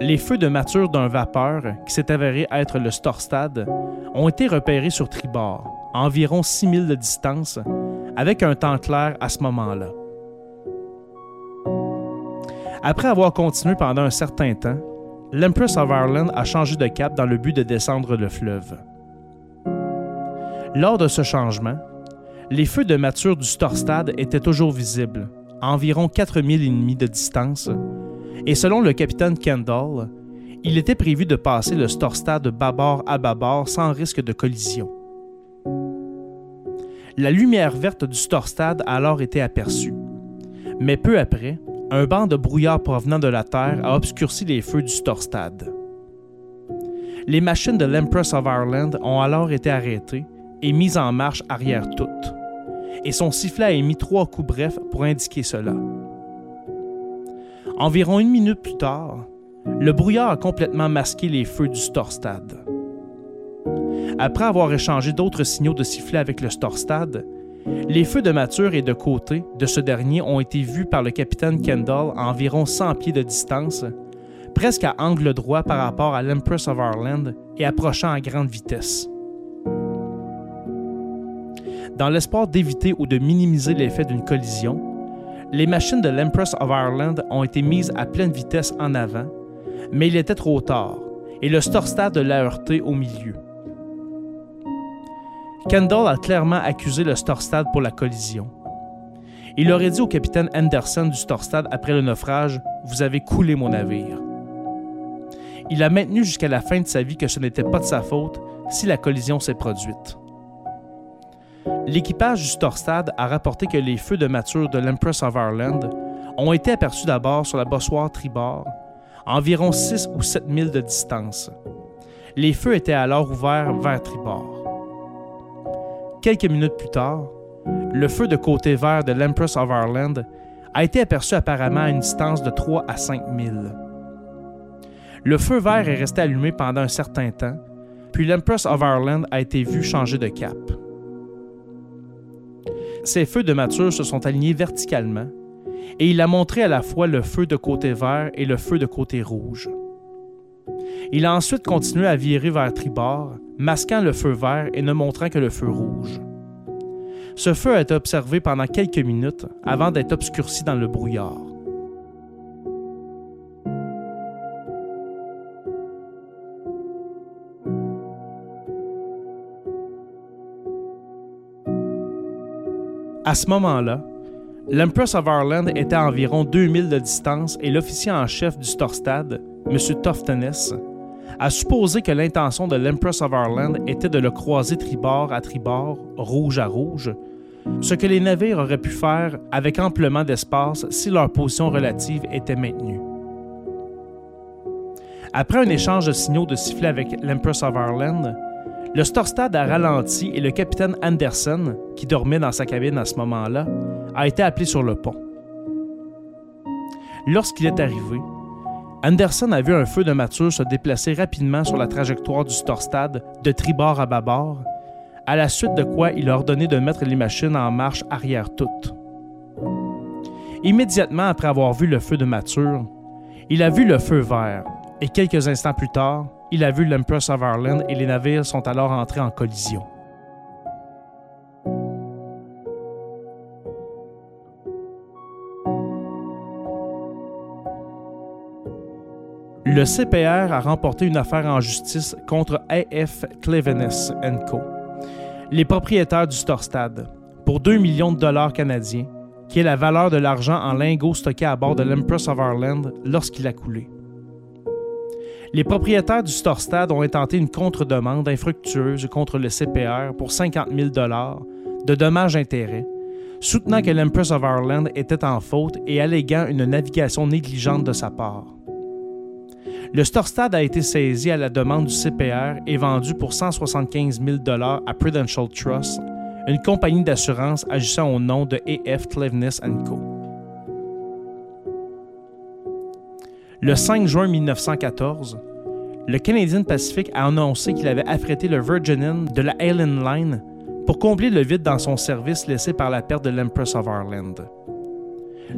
les feux de mature d'un vapeur, qui s'est avéré être le Storstad, ont été repérés sur tribord, à environ 6000 de distance, avec un temps clair à ce moment-là. Après avoir continué pendant un certain temps, l'Empress of Ireland a changé de cap dans le but de descendre le fleuve. Lors de ce changement, les feux de mature du Storstad étaient toujours visibles, à environ 4000 ennemis de distance, et selon le capitaine Kendall, il était prévu de passer le Storstad bâbord à bâbord sans risque de collision. La lumière verte du Storstad a alors été aperçue, mais peu après, un banc de brouillard provenant de la Terre a obscurci les feux du Storstad. Les machines de l'Empress of Ireland ont alors été arrêtées et mises en marche arrière toutes, et son sifflet a émis trois coups brefs pour indiquer cela. Environ une minute plus tard, le brouillard a complètement masqué les feux du Storstad. Après avoir échangé d'autres signaux de sifflet avec le Storstad, les feux de mature et de côté de ce dernier ont été vus par le capitaine Kendall à environ 100 pieds de distance, presque à angle droit par rapport à l'Empress of Ireland et approchant à grande vitesse. Dans l'espoir d'éviter ou de minimiser l'effet d'une collision, les machines de l'Empress of Ireland ont été mises à pleine vitesse en avant, mais il était trop tard, et le Storstad l'a heurté au milieu. Kendall a clairement accusé le Storstad pour la collision. Il aurait dit au capitaine Anderson du Storstad après le naufrage Vous avez coulé mon navire. Il a maintenu jusqu'à la fin de sa vie que ce n'était pas de sa faute si la collision s'est produite. L'équipage du Storstad a rapporté que les feux de mature de l'Empress of Ireland ont été aperçus d'abord sur la bossoire tribord, à environ 6 ou 7 milles de distance. Les feux étaient alors ouverts vers tribord. Quelques minutes plus tard, le feu de côté vert de l'Empress of Ireland a été aperçu apparemment à une distance de 3 à 5 milles. Le feu vert est resté allumé pendant un certain temps, puis l'Empress of Ireland a été vue changer de cap. Ces feux de mature se sont alignés verticalement, et il a montré à la fois le feu de côté vert et le feu de côté rouge. Il a ensuite continué à virer vers tribord, masquant le feu vert et ne montrant que le feu rouge. Ce feu a été observé pendant quelques minutes avant d'être obscurci dans le brouillard. À ce moment-là, l'Empress of Ireland était à environ 2000 de distance et l'officier en chef du Storstad, M. Toftenes, a supposé que l'intention de l'Empress of Ireland était de le croiser tribord à tribord, rouge à rouge, ce que les navires auraient pu faire avec amplement d'espace si leur position relative était maintenue. Après un échange de signaux de sifflet avec l'Empress of Ireland, le Storstad a ralenti et le capitaine Anderson, qui dormait dans sa cabine à ce moment-là, a été appelé sur le pont. Lorsqu'il est arrivé, Anderson a vu un feu de mature se déplacer rapidement sur la trajectoire du Storstad de tribord à bâbord, à la suite de quoi il a ordonné de mettre les machines en marche arrière toutes. Immédiatement après avoir vu le feu de mature, il a vu le feu vert, et quelques instants plus tard, il a vu l'Empress of Ireland et les navires sont alors entrés en collision. le CPR a remporté une affaire en justice contre AF Clevenes Co., les propriétaires du Storstad, pour 2 millions de dollars canadiens, qui est la valeur de l'argent en lingots stocké à bord de l'Empress of Ireland lorsqu'il a coulé. Les propriétaires du Storstad ont intenté une contre-demande infructueuse contre le CPR pour 50 000 de dommages-intérêts, soutenant que l'Empress of Ireland était en faute et alléguant une navigation négligente de sa part. Le Storstad a été saisi à la demande du CPR et vendu pour 175 000 à Prudential Trust, une compagnie d'assurance agissant au nom de AF Tlevnis Co. Le 5 juin 1914, le Canadian Pacific a annoncé qu'il avait affrété le Virgin Inn de la Allen Line pour combler le vide dans son service laissé par la perte de l'Empress of Ireland.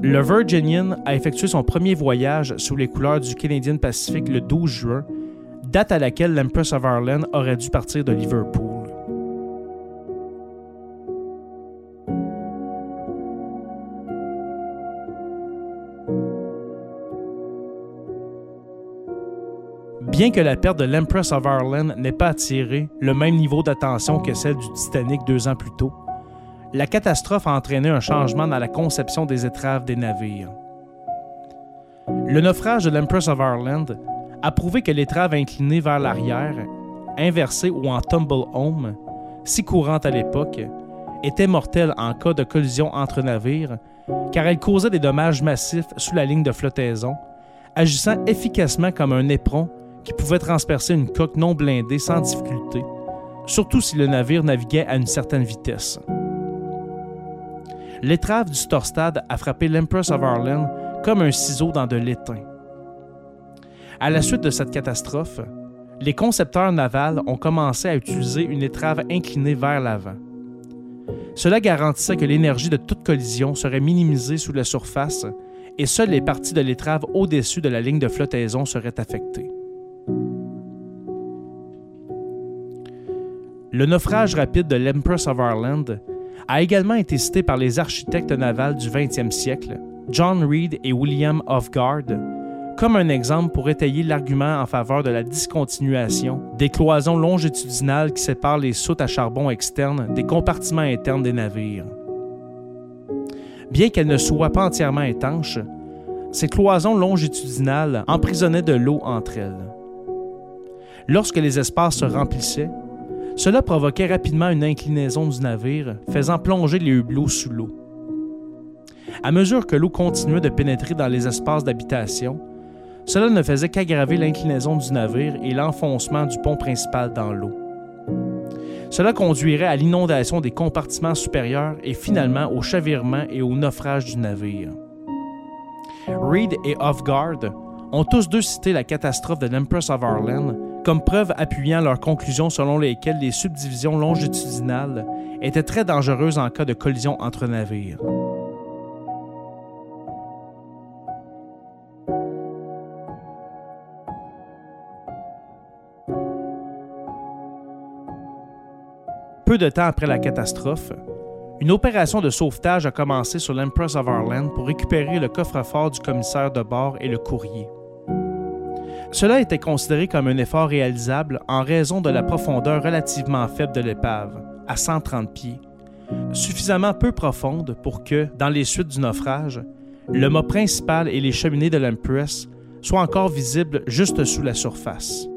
Le Virginian a effectué son premier voyage sous les couleurs du Canadian Pacific le 12 juin, date à laquelle l'Empress of Ireland aurait dû partir de Liverpool. Bien que la perte de l'Empress of Ireland n'ait pas attiré le même niveau d'attention que celle du Titanic deux ans plus tôt, la catastrophe a entraîné un changement dans la conception des étraves des navires. Le naufrage de l'Empress of Ireland a prouvé que l'étrave inclinée vers l'arrière, inversée ou en tumble home, si courante à l'époque, était mortelle en cas de collision entre navires, car elle causait des dommages massifs sous la ligne de flottaison, agissant efficacement comme un éperon qui pouvait transpercer une coque non blindée sans difficulté, surtout si le navire naviguait à une certaine vitesse. L'étrave du Storstad a frappé l'Empress of Ireland comme un ciseau dans de l'étain. À la suite de cette catastrophe, les concepteurs navals ont commencé à utiliser une étrave inclinée vers l'avant. Cela garantissait que l'énergie de toute collision serait minimisée sous la surface et seules les parties de l'étrave au-dessus de la ligne de flottaison seraient affectées. Le naufrage rapide de l'Empress of Ireland a également été cité par les architectes navals du 20e siècle, John Reed et William Hofgaard, comme un exemple pour étayer l'argument en faveur de la discontinuation des cloisons longitudinales qui séparent les soutes à charbon externes des compartiments internes des navires. Bien qu'elles ne soient pas entièrement étanches, ces cloisons longitudinales emprisonnaient de l'eau entre elles. Lorsque les espaces se remplissaient, cela provoquait rapidement une inclinaison du navire, faisant plonger les hublots sous l'eau. À mesure que l'eau continuait de pénétrer dans les espaces d'habitation, cela ne faisait qu'aggraver l'inclinaison du navire et l'enfoncement du pont principal dans l'eau. Cela conduirait à l'inondation des compartiments supérieurs et finalement au chavirement et au naufrage du navire. Reed et Hofgaard ont tous deux cité la catastrophe de l'Empress of Ireland comme preuve appuyant leurs conclusions selon lesquelles les subdivisions longitudinales étaient très dangereuses en cas de collision entre navires. Peu de temps après la catastrophe, une opération de sauvetage a commencé sur l'Empress of Ireland pour récupérer le coffre-fort du commissaire de bord et le courrier. Cela était considéré comme un effort réalisable en raison de la profondeur relativement faible de l'épave, à 130 pieds, suffisamment peu profonde pour que, dans les suites du naufrage, le mât principal et les cheminées de l'Empress soient encore visibles juste sous la surface.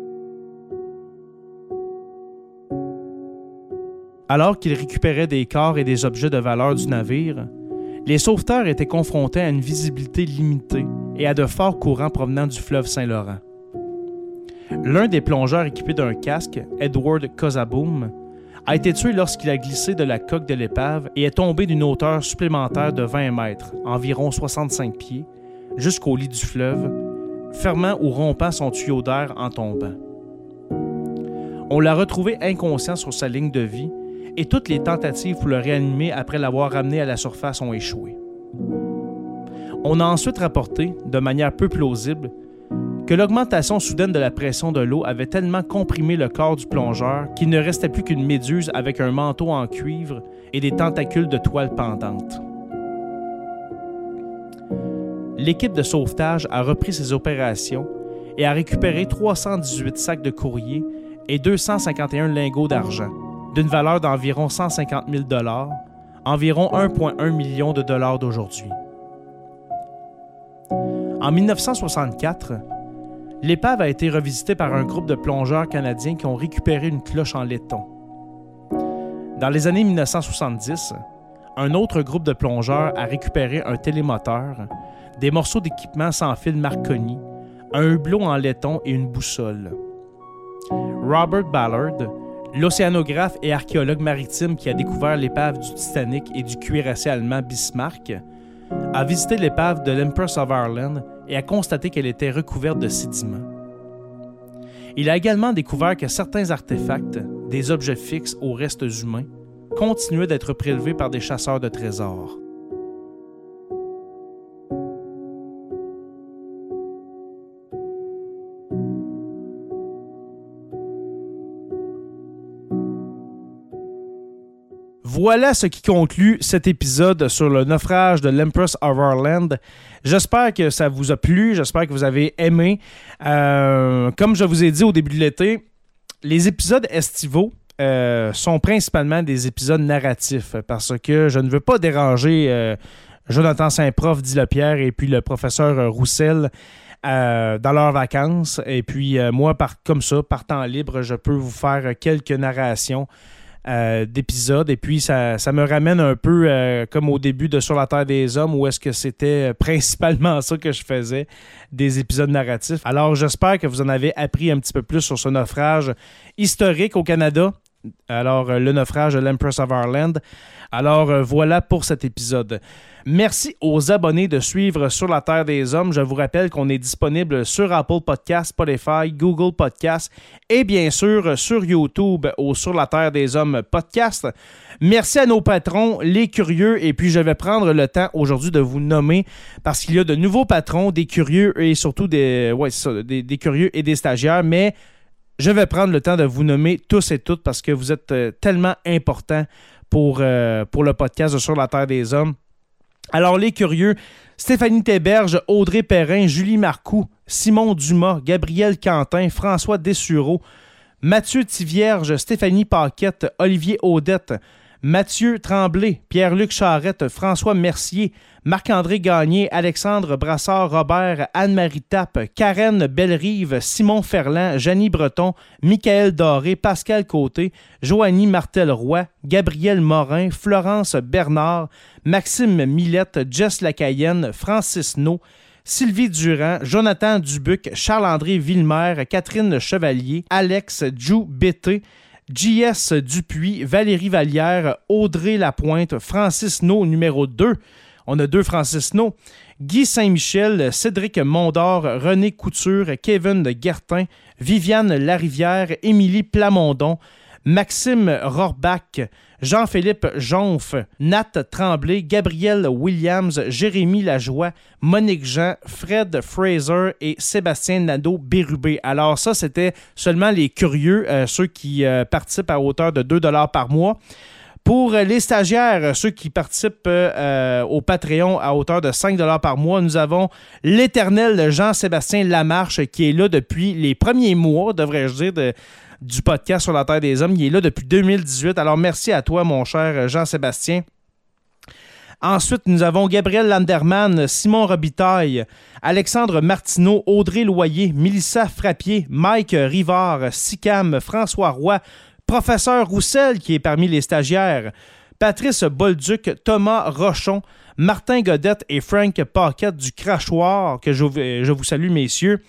Alors qu'ils récupéraient des corps et des objets de valeur du navire, les sauveteurs étaient confrontés à une visibilité limitée et à de forts courants provenant du fleuve Saint-Laurent. L'un des plongeurs équipés d'un casque, Edward Kozaboom, a été tué lorsqu'il a glissé de la coque de l'épave et est tombé d'une hauteur supplémentaire de 20 mètres, environ 65 pieds, jusqu'au lit du fleuve, fermant ou rompant son tuyau d'air en tombant. On l'a retrouvé inconscient sur sa ligne de vie et toutes les tentatives pour le réanimer après l'avoir ramené à la surface ont échoué. On a ensuite rapporté, de manière peu plausible, que l'augmentation soudaine de la pression de l'eau avait tellement comprimé le corps du plongeur qu'il ne restait plus qu'une méduse avec un manteau en cuivre et des tentacules de toile pendantes. L'équipe de sauvetage a repris ses opérations et a récupéré 318 sacs de courrier et 251 lingots d'argent, d'une valeur d'environ 150 000 environ 1,1 million de dollars d'aujourd'hui. En 1964, l'épave a été revisitée par un groupe de plongeurs canadiens qui ont récupéré une cloche en laiton. Dans les années 1970, un autre groupe de plongeurs a récupéré un télémoteur, des morceaux d'équipement sans fil Marconi, un hublot en laiton et une boussole. Robert Ballard, l'océanographe et archéologue maritime qui a découvert l'épave du Titanic et du cuirassé allemand Bismarck, a visité l'épave de l'Empress of Ireland et a constaté qu'elle était recouverte de sédiments. Il a également découvert que certains artefacts, des objets fixes aux restes humains, continuaient d'être prélevés par des chasseurs de trésors. Voilà ce qui conclut cet épisode sur le naufrage de l'Empress of Ireland. J'espère que ça vous a plu, j'espère que vous avez aimé. Euh, comme je vous ai dit au début de l'été, les épisodes estivaux euh, sont principalement des épisodes narratifs parce que je ne veux pas déranger euh, Jonathan Saint-Prof, dit Pierre et puis le professeur Roussel. dans leurs vacances. Et puis moi, comme ça, par temps libre, je peux vous faire quelques narrations euh, d'épisodes. Et puis, ça, ça, me ramène un peu euh, comme au début de Sur la Terre des Hommes, où est-ce que c'était euh, principalement ça que je faisais, des épisodes narratifs. Alors, j'espère que vous en avez appris un petit peu plus sur ce naufrage historique au Canada. Alors, le naufrage de l'Empress of Ireland. Alors, voilà pour cet épisode. Merci aux abonnés de suivre Sur la Terre des Hommes. Je vous rappelle qu'on est disponible sur Apple Podcasts, Spotify, Google Podcasts et bien sûr sur YouTube au Sur la Terre des Hommes podcast. Merci à nos patrons, les curieux, et puis je vais prendre le temps aujourd'hui de vous nommer parce qu'il y a de nouveaux patrons, des curieux et surtout des, curieux et des stagiaires, mais je vais prendre le temps de vous nommer tous et toutes parce que vous êtes euh, tellement importants pour, euh, pour le podcast Sur la Terre des Hommes. Alors, les curieux, Stéphanie Théberge, Audrey Perrin, Julie Marcoux, Simon Dumas, Gabriel Quentin, François Dessureau, Mathieu Tivierge, Stéphanie Paquette, Olivier Audette, Mathieu Tremblay, Pierre-Luc Charrette, François Mercier, Marc-André Gagné, Alexandre Brassard-Robert, Anne-Marie Tappe, Karen Bellerive, Simon Ferland, Janie Breton, Michael Doré, Pascal Côté, Joanie Martel-Roy, Gabriel Morin, Florence Bernard, Maxime Millette, Jess Lacayenne, Francis No, Sylvie Durand, Jonathan Dubuc, Charles-André Villemer, Catherine Chevalier, Alex Jou Bété, JS Dupuis, Valérie Vallière, Audrey Lapointe, Francis No numéro 2, on a deux Francis No. Guy Saint-Michel, Cédric Mondor, René Couture, Kevin Guertin, Viviane Larivière, Émilie Plamondon, Maxime Rohrbach, Jean-Philippe Jonf, Nat Tremblay, Gabriel Williams, Jérémy Lajoie, Monique Jean, Fred Fraser et Sébastien Nadeau-Bérubé. Alors ça, c'était seulement les curieux, euh, ceux qui euh, participent à hauteur de 2 par mois. Pour les stagiaires, ceux qui participent euh, au Patreon à hauteur de 5 par mois, nous avons l'éternel Jean-Sébastien Lamarche qui est là depuis les premiers mois, devrais-je dire, du podcast sur la Terre des Hommes. Il est là depuis 2018. Alors merci à toi, mon cher Jean-Sébastien. Ensuite, nous avons Gabriel Landerman, Simon Robitaille, Alexandre Martineau, Audrey Loyer, Mélissa Frappier, Mike Rivard, Sicam, François Roy, Professeur Roussel, qui est parmi les stagiaires, Patrice Bolduc, Thomas Rochon, Martin Godette et Frank Paquette du Crachoir, que je, je vous salue, messieurs.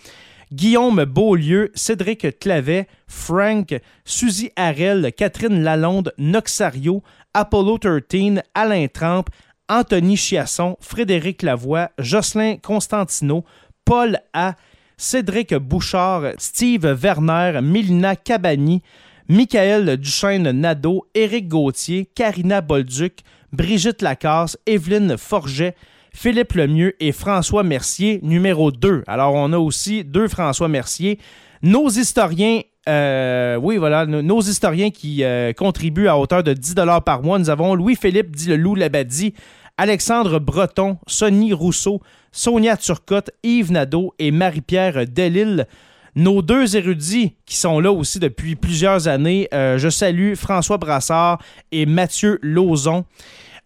Guillaume Beaulieu, Cédric Clavet, Frank, Suzy Harel, Catherine Lalonde, Noxario, Apollo 13, Alain Trampe, Anthony Chiasson, Frédéric Lavoie, Jocelyn Constantino, Paul A., Cédric Bouchard, Steve Werner, Milina Cabani, Michael Duchesne-Nadeau, Éric Gauthier, Karina Bolduc, Brigitte Lacasse, Evelyne Forget, Philippe Lemieux et François Mercier, numéro 2. Alors, on a aussi deux François Mercier. Nos historiens, euh, oui, voilà, nos historiens qui euh, contribuent à hauteur de 10 par mois. Nous avons Louis-Philippe dit le loup Labadie, Alexandre Breton, Sonny Rousseau, Sonia Turcotte, Yves Nadeau et Marie-Pierre Delille. Nos deux érudits qui sont là aussi depuis plusieurs années, euh, je salue François Brassard et Mathieu Lauzon.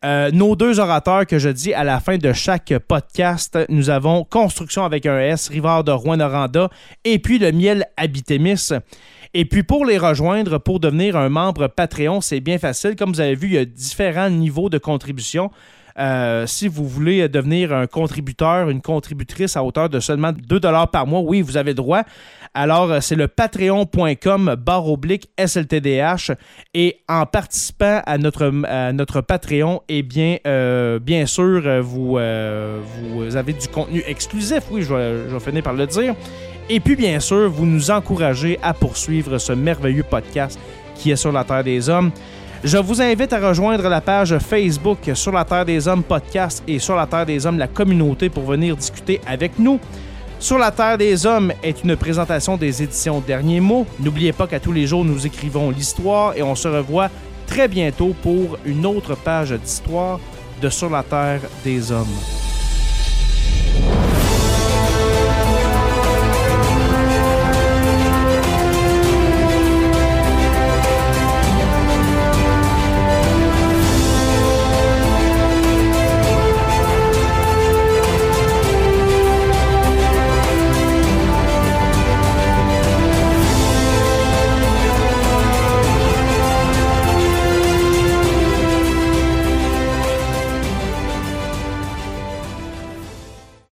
Euh, nos deux orateurs que je dis à la fin de chaque podcast, nous avons Construction avec un S, Rivard de Rouen-Noranda, et puis le miel Habitémis. Et puis pour les rejoindre, pour devenir un membre Patreon, c'est bien facile. Comme vous avez vu, il y a différents niveaux de contribution. Euh, si vous voulez devenir un contributeur, une contributrice à hauteur de seulement 2 par mois, oui, vous avez droit. Alors, euh, c'est le patreon.com barre oblique SLTDH. Et en participant à notre, notre Patreon, eh bien, euh, bien sûr, vous, vous avez du contenu exclusif. Oui, je je vais finir par le dire. Et puis, bien sûr, vous nous encouragez à poursuivre ce merveilleux podcast qui est sur la Terre des Hommes. Je vous invite à rejoindre la page Facebook sur la Terre des Hommes podcast et sur la Terre des Hommes la communauté pour venir discuter avec nous. Sur la Terre des Hommes est une présentation des éditions Derniers mots. N'oubliez pas qu'à tous les jours, nous écrivons l'histoire et on se revoit très bientôt pour une autre page d'histoire de Sur la Terre des Hommes.